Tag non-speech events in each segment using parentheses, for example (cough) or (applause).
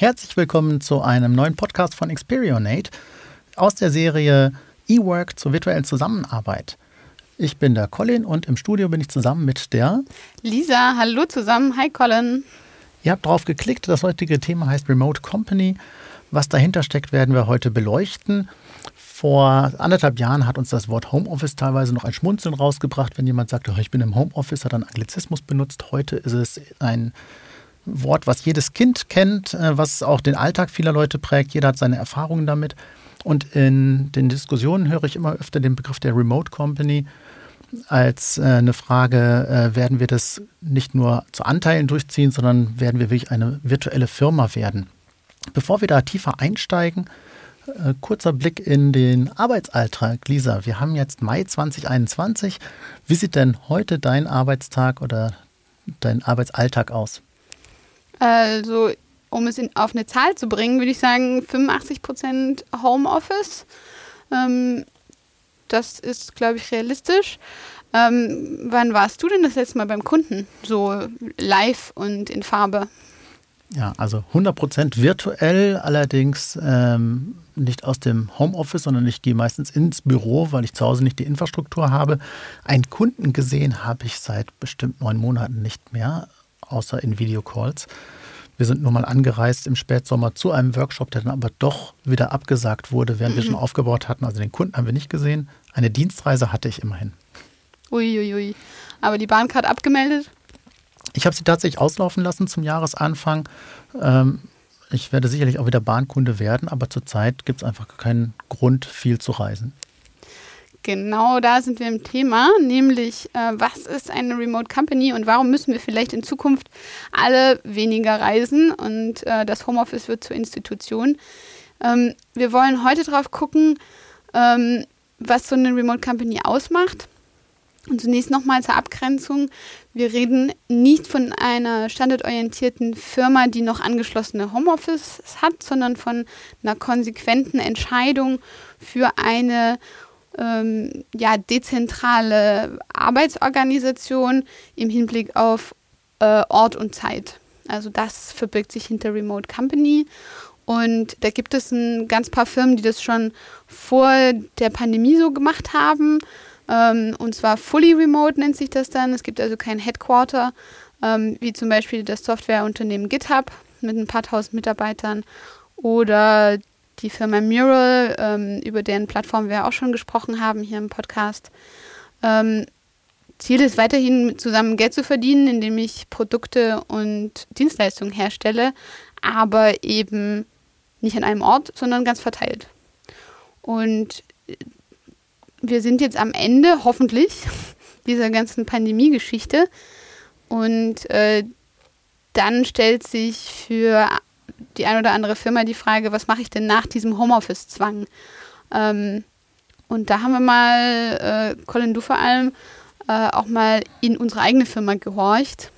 Herzlich willkommen zu einem neuen Podcast von Experionate aus der Serie eWork zur virtuellen Zusammenarbeit. Ich bin der Colin und im Studio bin ich zusammen mit der Lisa. Hallo zusammen. Hi Colin. Ihr habt drauf geklickt. Das heutige Thema heißt Remote Company. Was dahinter steckt, werden wir heute beleuchten. Vor anderthalb Jahren hat uns das Wort Homeoffice teilweise noch ein Schmunzeln rausgebracht, wenn jemand sagt, oh, ich bin im Homeoffice, hat einen Anglizismus benutzt. Heute ist es ein Wort, was jedes Kind kennt, äh, was auch den Alltag vieler Leute prägt. Jeder hat seine Erfahrungen damit. Und in den Diskussionen höre ich immer öfter den Begriff der Remote Company als äh, eine Frage, äh, werden wir das nicht nur zu Anteilen durchziehen, sondern werden wir wirklich eine virtuelle Firma werden. Bevor wir da tiefer einsteigen, kurzer Blick in den Arbeitsalltag. Lisa, wir haben jetzt Mai 2021. Wie sieht denn heute dein Arbeitstag oder dein Arbeitsalltag aus? Also, um es in, auf eine Zahl zu bringen, würde ich sagen 85 Prozent Homeoffice. Ähm, das ist, glaube ich, realistisch. Ähm, wann warst du denn das letzte Mal beim Kunden? So live und in Farbe? Ja, also 100 Prozent virtuell, allerdings ähm, nicht aus dem Homeoffice, sondern ich gehe meistens ins Büro, weil ich zu Hause nicht die Infrastruktur habe. Einen Kunden gesehen habe ich seit bestimmt neun Monaten nicht mehr außer in Videocalls. Wir sind nur mal angereist im Spätsommer zu einem Workshop, der dann aber doch wieder abgesagt wurde, während mhm. wir schon aufgebaut hatten. Also den Kunden haben wir nicht gesehen. Eine Dienstreise hatte ich immerhin. Uiuiui. Ui, ui. Aber die Bahncard abgemeldet? Ich habe sie tatsächlich auslaufen lassen zum Jahresanfang. Ähm, ich werde sicherlich auch wieder Bahnkunde werden, aber zurzeit gibt es einfach keinen Grund, viel zu reisen. Genau da sind wir im Thema, nämlich äh, was ist eine Remote Company und warum müssen wir vielleicht in Zukunft alle weniger reisen und äh, das Homeoffice wird zur Institution. Ähm, wir wollen heute drauf gucken, ähm, was so eine Remote Company ausmacht. Und zunächst nochmal zur Abgrenzung. Wir reden nicht von einer standardorientierten Firma, die noch angeschlossene Homeoffice hat, sondern von einer konsequenten Entscheidung für eine ähm, ja, dezentrale Arbeitsorganisation im Hinblick auf äh, Ort und Zeit. Also das verbirgt sich hinter Remote Company. Und da gibt es ein ganz paar Firmen, die das schon vor der Pandemie so gemacht haben. Ähm, und zwar fully remote nennt sich das dann. Es gibt also kein Headquarter, ähm, wie zum Beispiel das Softwareunternehmen GitHub mit ein paar tausend Mitarbeitern oder die Firma Mural, ähm, über deren Plattform wir auch schon gesprochen haben hier im Podcast. Ähm, Ziel ist weiterhin zusammen Geld zu verdienen, indem ich Produkte und Dienstleistungen herstelle, aber eben nicht an einem Ort, sondern ganz verteilt. Und wir sind jetzt am Ende, hoffentlich, (laughs) dieser ganzen Pandemie-Geschichte. Und äh, dann stellt sich für die ein oder andere Firma die Frage, was mache ich denn nach diesem Homeoffice-Zwang? Ähm, und da haben wir mal, äh, Colin, du vor allem, äh, auch mal in unsere eigene Firma gehorcht.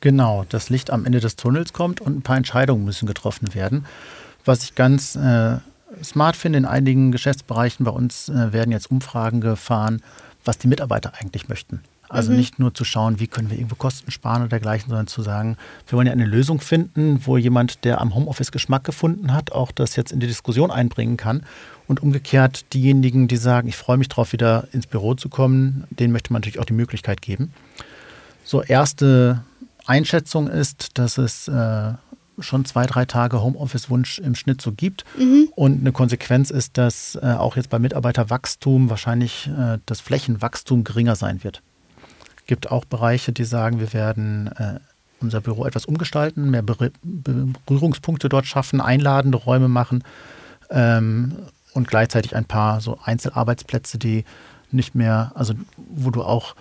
Genau, das Licht am Ende des Tunnels kommt und ein paar Entscheidungen müssen getroffen werden. Was ich ganz äh, smart finde, in einigen Geschäftsbereichen bei uns äh, werden jetzt Umfragen gefahren, was die Mitarbeiter eigentlich möchten. Also mhm. nicht nur zu schauen, wie können wir irgendwo Kosten sparen oder dergleichen, sondern zu sagen, wir wollen ja eine Lösung finden, wo jemand, der am Homeoffice Geschmack gefunden hat, auch das jetzt in die Diskussion einbringen kann. Und umgekehrt diejenigen, die sagen, ich freue mich darauf, wieder ins Büro zu kommen, denen möchte man natürlich auch die Möglichkeit geben. So, erste Einschätzung ist, dass es äh, schon zwei, drei Tage Homeoffice-Wunsch im Schnitt so gibt. Mhm. Und eine Konsequenz ist, dass äh, auch jetzt bei Mitarbeiterwachstum wahrscheinlich äh, das Flächenwachstum geringer sein wird gibt auch Bereiche, die sagen, wir werden äh, unser Büro etwas umgestalten, mehr Berührungspunkte dort schaffen, einladende Räume machen ähm, und gleichzeitig ein paar so Einzelarbeitsplätze, die nicht mehr, also wo du auch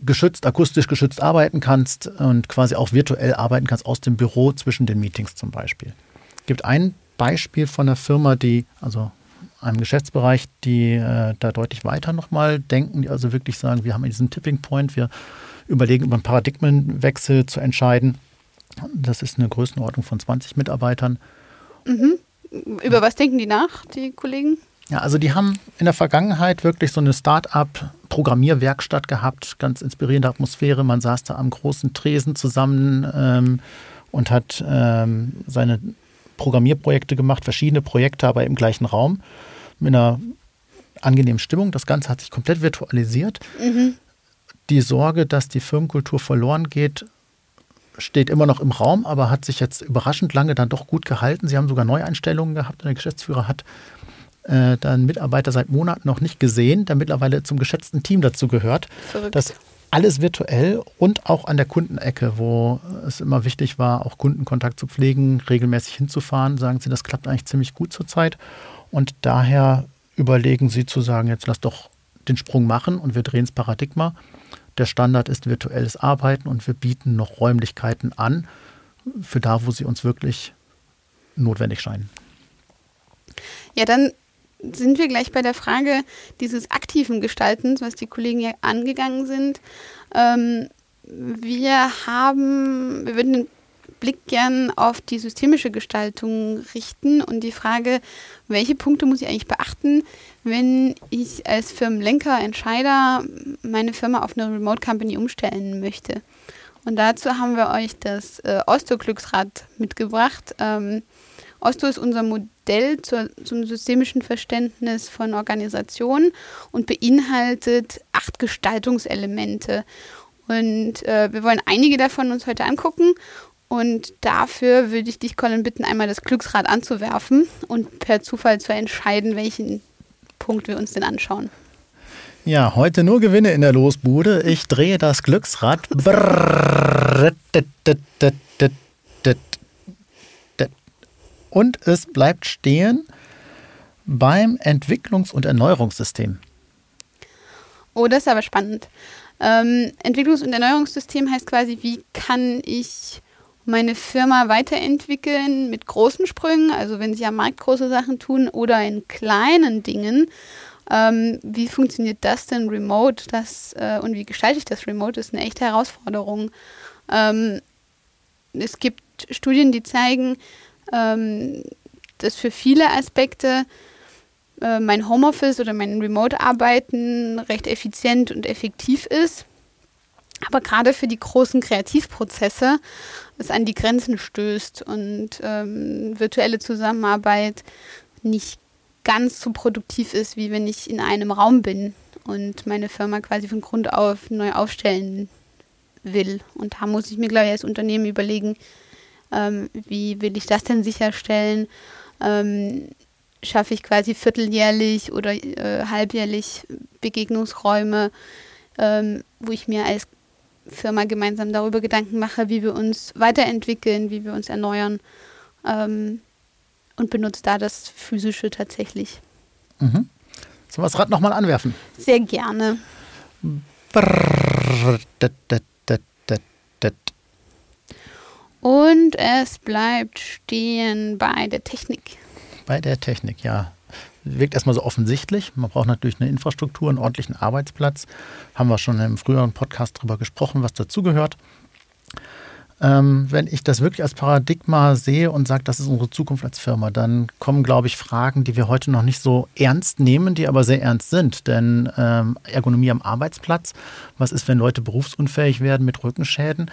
geschützt, akustisch geschützt arbeiten kannst und quasi auch virtuell arbeiten kannst aus dem Büro zwischen den Meetings zum Beispiel. Es gibt ein Beispiel von einer Firma, die, also einem Geschäftsbereich, die äh, da deutlich weiter nochmal denken, die also wirklich sagen, wir haben diesen Tipping Point, wir überlegen über einen Paradigmenwechsel zu entscheiden. Das ist eine Größenordnung von 20 Mitarbeitern. Mhm. Über was denken die nach, die Kollegen? Ja, also die haben in der Vergangenheit wirklich so eine Start-up-Programmierwerkstatt gehabt, ganz inspirierende Atmosphäre. Man saß da am großen Tresen zusammen ähm, und hat ähm, seine Programmierprojekte gemacht, verschiedene Projekte, aber im gleichen Raum mit einer angenehmen Stimmung. Das Ganze hat sich komplett virtualisiert. Mhm. Die Sorge, dass die Firmenkultur verloren geht, steht immer noch im Raum, aber hat sich jetzt überraschend lange dann doch gut gehalten. Sie haben sogar Neueinstellungen gehabt und der Geschäftsführer hat äh, dann Mitarbeiter seit Monaten noch nicht gesehen, der mittlerweile zum geschätzten Team dazu gehört. Verrückt. Das alles virtuell und auch an der Kundenecke, wo es immer wichtig war, auch Kundenkontakt zu pflegen, regelmäßig hinzufahren, sagen Sie, das klappt eigentlich ziemlich gut zurzeit. Und daher überlegen Sie zu sagen, jetzt lass doch den Sprung machen und wir drehen das Paradigma. Der Standard ist virtuelles Arbeiten und wir bieten noch Räumlichkeiten an, für da, wo sie uns wirklich notwendig scheinen. Ja, dann sind wir gleich bei der Frage dieses aktiven Gestaltens, was die Kollegen ja angegangen sind. Ähm, wir haben, wir würden den Blick gern auf die systemische Gestaltung richten und die Frage, welche Punkte muss ich eigentlich beachten, wenn ich als Firmenlenker, Entscheider meine Firma auf eine Remote Company umstellen möchte. Und dazu haben wir euch das äh, Osto-Glücksrad mitgebracht. Ähm, Osto ist unser Modell zur, zum systemischen Verständnis von Organisationen und beinhaltet acht Gestaltungselemente. Und äh, wir wollen einige davon uns heute angucken. Und dafür würde ich dich, Colin, bitten, einmal das Glücksrad anzuwerfen und per Zufall zu entscheiden, welchen Punkt wir uns denn anschauen. Ja, heute nur Gewinne in der Losbude. Ich drehe das Glücksrad. Und es bleibt stehen beim Entwicklungs- und Erneuerungssystem. Oh, das ist aber spannend. Ähm, Entwicklungs- und Erneuerungssystem heißt quasi, wie kann ich meine Firma weiterentwickeln mit großen Sprüngen, also wenn sie am Markt große Sachen tun oder in kleinen Dingen. Ähm, wie funktioniert das denn remote? Das, äh, und wie gestalte ich das remote? Das ist eine echte Herausforderung. Ähm, es gibt Studien, die zeigen, ähm, dass für viele Aspekte äh, mein Homeoffice oder mein Remote-Arbeiten recht effizient und effektiv ist. Aber gerade für die großen Kreativprozesse es an die Grenzen stößt und ähm, virtuelle Zusammenarbeit nicht ganz so produktiv ist, wie wenn ich in einem Raum bin und meine Firma quasi von Grund auf neu aufstellen will. Und da muss ich mir, glaube ich, als Unternehmen überlegen, ähm, wie will ich das denn sicherstellen? Ähm, schaffe ich quasi vierteljährlich oder äh, halbjährlich Begegnungsräume, ähm, wo ich mir als Firma gemeinsam darüber Gedanken mache, wie wir uns weiterentwickeln, wie wir uns erneuern ähm, und benutze da das Physische tatsächlich. Mhm. Sollen wir das Rad nochmal anwerfen? Sehr gerne. Brrr, dat, dat, und es bleibt stehen bei der Technik. Bei der Technik, ja. Wirkt erstmal so offensichtlich. Man braucht natürlich eine Infrastruktur, einen ordentlichen Arbeitsplatz. Haben wir schon im früheren Podcast darüber gesprochen, was dazugehört. Ähm, wenn ich das wirklich als Paradigma sehe und sage, das ist unsere Zukunft als Firma, dann kommen, glaube ich, Fragen, die wir heute noch nicht so ernst nehmen, die aber sehr ernst sind. Denn ähm, Ergonomie am Arbeitsplatz, was ist, wenn Leute berufsunfähig werden mit Rückenschäden?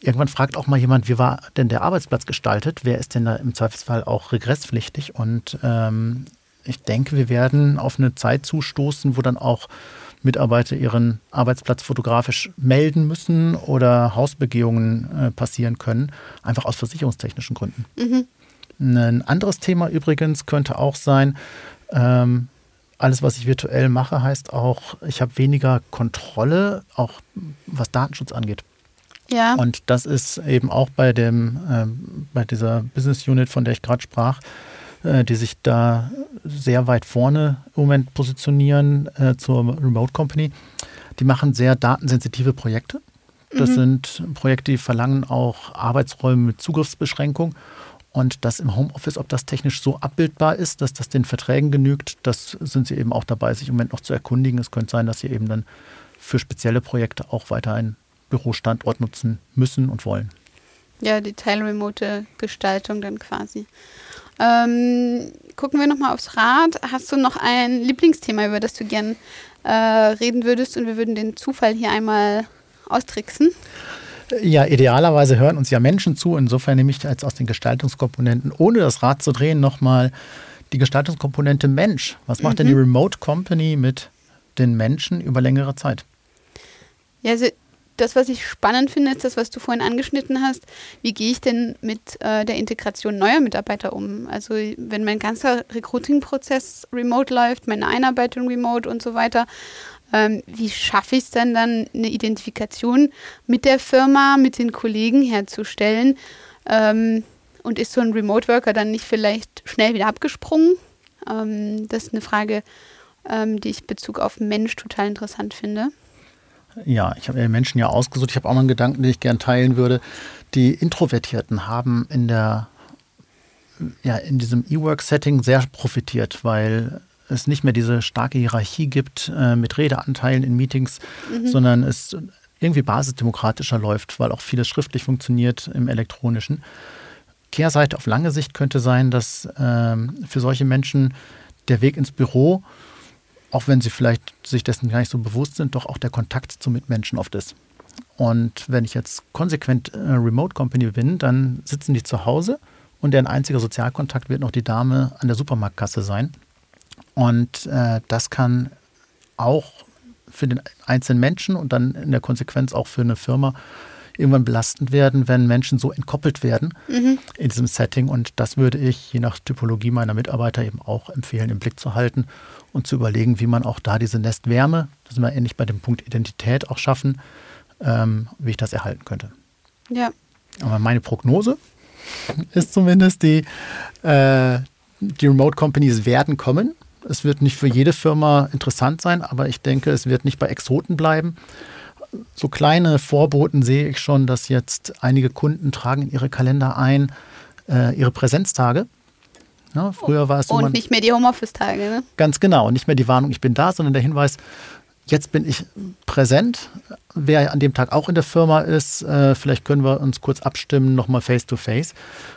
Irgendwann fragt auch mal jemand, wie war denn der Arbeitsplatz gestaltet? Wer ist denn da im Zweifelsfall auch regresspflichtig? Und ähm, ich denke, wir werden auf eine Zeit zustoßen, wo dann auch Mitarbeiter ihren Arbeitsplatz fotografisch melden müssen oder Hausbegehungen äh, passieren können, einfach aus versicherungstechnischen Gründen. Mhm. Ein anderes Thema übrigens könnte auch sein, ähm, alles, was ich virtuell mache, heißt auch, ich habe weniger Kontrolle, auch was Datenschutz angeht. Ja. Und das ist eben auch bei dem, äh, bei dieser Business Unit, von der ich gerade sprach, äh, die sich da sehr weit vorne im Moment positionieren äh, zur Remote Company. Die machen sehr datensensitive Projekte. Das mhm. sind Projekte, die verlangen auch Arbeitsräume mit Zugriffsbeschränkung. Und das im Homeoffice, ob das technisch so abbildbar ist, dass das den Verträgen genügt, das sind sie eben auch dabei, sich im Moment noch zu erkundigen. Es könnte sein, dass sie eben dann für spezielle Projekte auch weiter ein Bürostandort nutzen müssen und wollen. Ja, die teilremote Gestaltung dann quasi. Ähm, gucken wir nochmal aufs Rad. Hast du noch ein Lieblingsthema, über das du gern äh, reden würdest und wir würden den Zufall hier einmal austricksen? Ja, idealerweise hören uns ja Menschen zu. Insofern nehme ich jetzt aus den Gestaltungskomponenten, ohne das Rad zu drehen, nochmal die Gestaltungskomponente Mensch. Was macht mhm. denn die Remote Company mit den Menschen über längere Zeit? Ja, also das, was ich spannend finde, ist das, was du vorhin angeschnitten hast. Wie gehe ich denn mit äh, der Integration neuer Mitarbeiter um? Also wenn mein ganzer Recruiting-Prozess remote läuft, meine Einarbeitung remote und so weiter, ähm, wie schaffe ich es denn dann, eine Identifikation mit der Firma, mit den Kollegen herzustellen? Ähm, und ist so ein Remote-Worker dann nicht vielleicht schnell wieder abgesprungen? Ähm, das ist eine Frage, ähm, die ich Bezug auf Mensch total interessant finde. Ja, ich habe Menschen ja ausgesucht. Ich habe auch noch einen Gedanken, den ich gerne teilen würde. Die Introvertierten haben in der ja, in diesem E-Work-Setting sehr profitiert, weil es nicht mehr diese starke Hierarchie gibt äh, mit Redeanteilen in Meetings, mhm. sondern es irgendwie basisdemokratischer läuft, weil auch vieles schriftlich funktioniert im elektronischen. Kehrseite auf lange Sicht könnte sein, dass ähm, für solche Menschen der Weg ins Büro, auch wenn sie vielleicht sich dessen gar nicht so bewusst sind, doch auch der Kontakt zu Mitmenschen oft ist. Und wenn ich jetzt konsequent äh, Remote Company bin, dann sitzen die zu Hause und deren einziger Sozialkontakt wird noch die Dame an der Supermarktkasse sein. Und äh, das kann auch für den einzelnen Menschen und dann in der Konsequenz auch für eine Firma irgendwann belastend werden, wenn Menschen so entkoppelt werden mhm. in diesem Setting. Und das würde ich je nach Typologie meiner Mitarbeiter eben auch empfehlen, im Blick zu halten und zu überlegen, wie man auch da diese Nestwärme, das sind wir ähnlich bei dem Punkt Identität auch schaffen, ähm, wie ich das erhalten könnte. Ja. Aber meine Prognose (laughs) ist zumindest die, äh, die Remote Companies werden kommen. Es wird nicht für jede Firma interessant sein, aber ich denke, es wird nicht bei Exoten bleiben. So kleine Vorboten sehe ich schon, dass jetzt einige Kunden tragen in ihre Kalender ein äh, ihre Präsenztage. Ja, früher war es so. Und man, nicht mehr die Homeoffice-Tage, ne? Ganz genau. Und nicht mehr die Warnung, ich bin da, sondern der Hinweis, jetzt bin ich präsent. Wer an dem Tag auch in der Firma ist, äh, vielleicht können wir uns kurz abstimmen, nochmal face-to-face.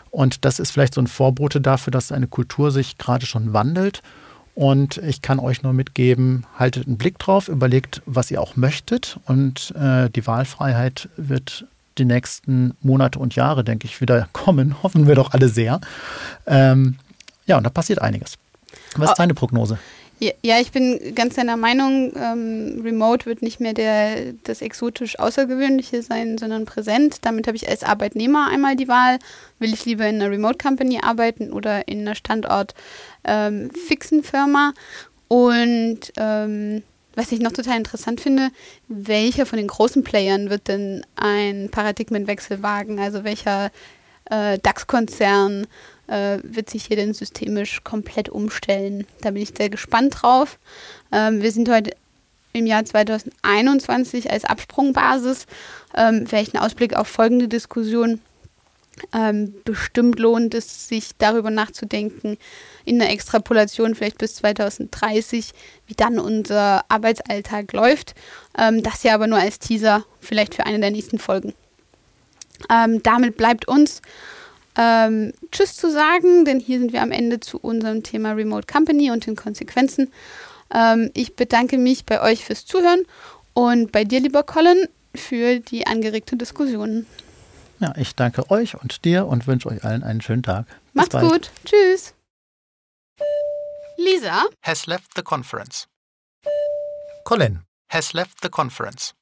Und das ist vielleicht so ein Vorbote dafür, dass eine Kultur sich gerade schon wandelt und ich kann euch nur mitgeben, haltet einen Blick drauf, überlegt, was ihr auch möchtet. Und äh, die Wahlfreiheit wird die nächsten Monate und Jahre, denke ich, wieder (laughs) kommen. Hoffen wir doch alle sehr. Ähm, ja, und da passiert einiges. Was ist deine Prognose? Ja, ich bin ganz deiner Meinung, ähm, Remote wird nicht mehr der, das exotisch Außergewöhnliche sein, sondern präsent. Damit habe ich als Arbeitnehmer einmal die Wahl, will ich lieber in einer Remote Company arbeiten oder in einer Standort ähm, fixen Firma. Und ähm, was ich noch total interessant finde, welcher von den großen Playern wird denn ein Paradigmenwechsel wagen? Also welcher äh, DAX-Konzern äh, wird sich hier denn systemisch komplett umstellen. Da bin ich sehr gespannt drauf. Ähm, wir sind heute im Jahr 2021 als Absprungbasis. Ähm, vielleicht ein Ausblick auf folgende Diskussion. Ähm, bestimmt lohnt es sich darüber nachzudenken, in der Extrapolation vielleicht bis 2030, wie dann unser Arbeitsalltag läuft. Ähm, das ja aber nur als Teaser, vielleicht für eine der nächsten Folgen. Ähm, damit bleibt uns ähm, Tschüss zu sagen, denn hier sind wir am Ende zu unserem Thema Remote Company und den Konsequenzen. Ähm, ich bedanke mich bei euch fürs Zuhören und bei dir, lieber Colin, für die angeregte Diskussion. Ja, ich danke euch und dir und wünsche euch allen einen schönen Tag. Bis Macht's bald. gut. Tschüss. Lisa has left the conference. Colin has left the conference.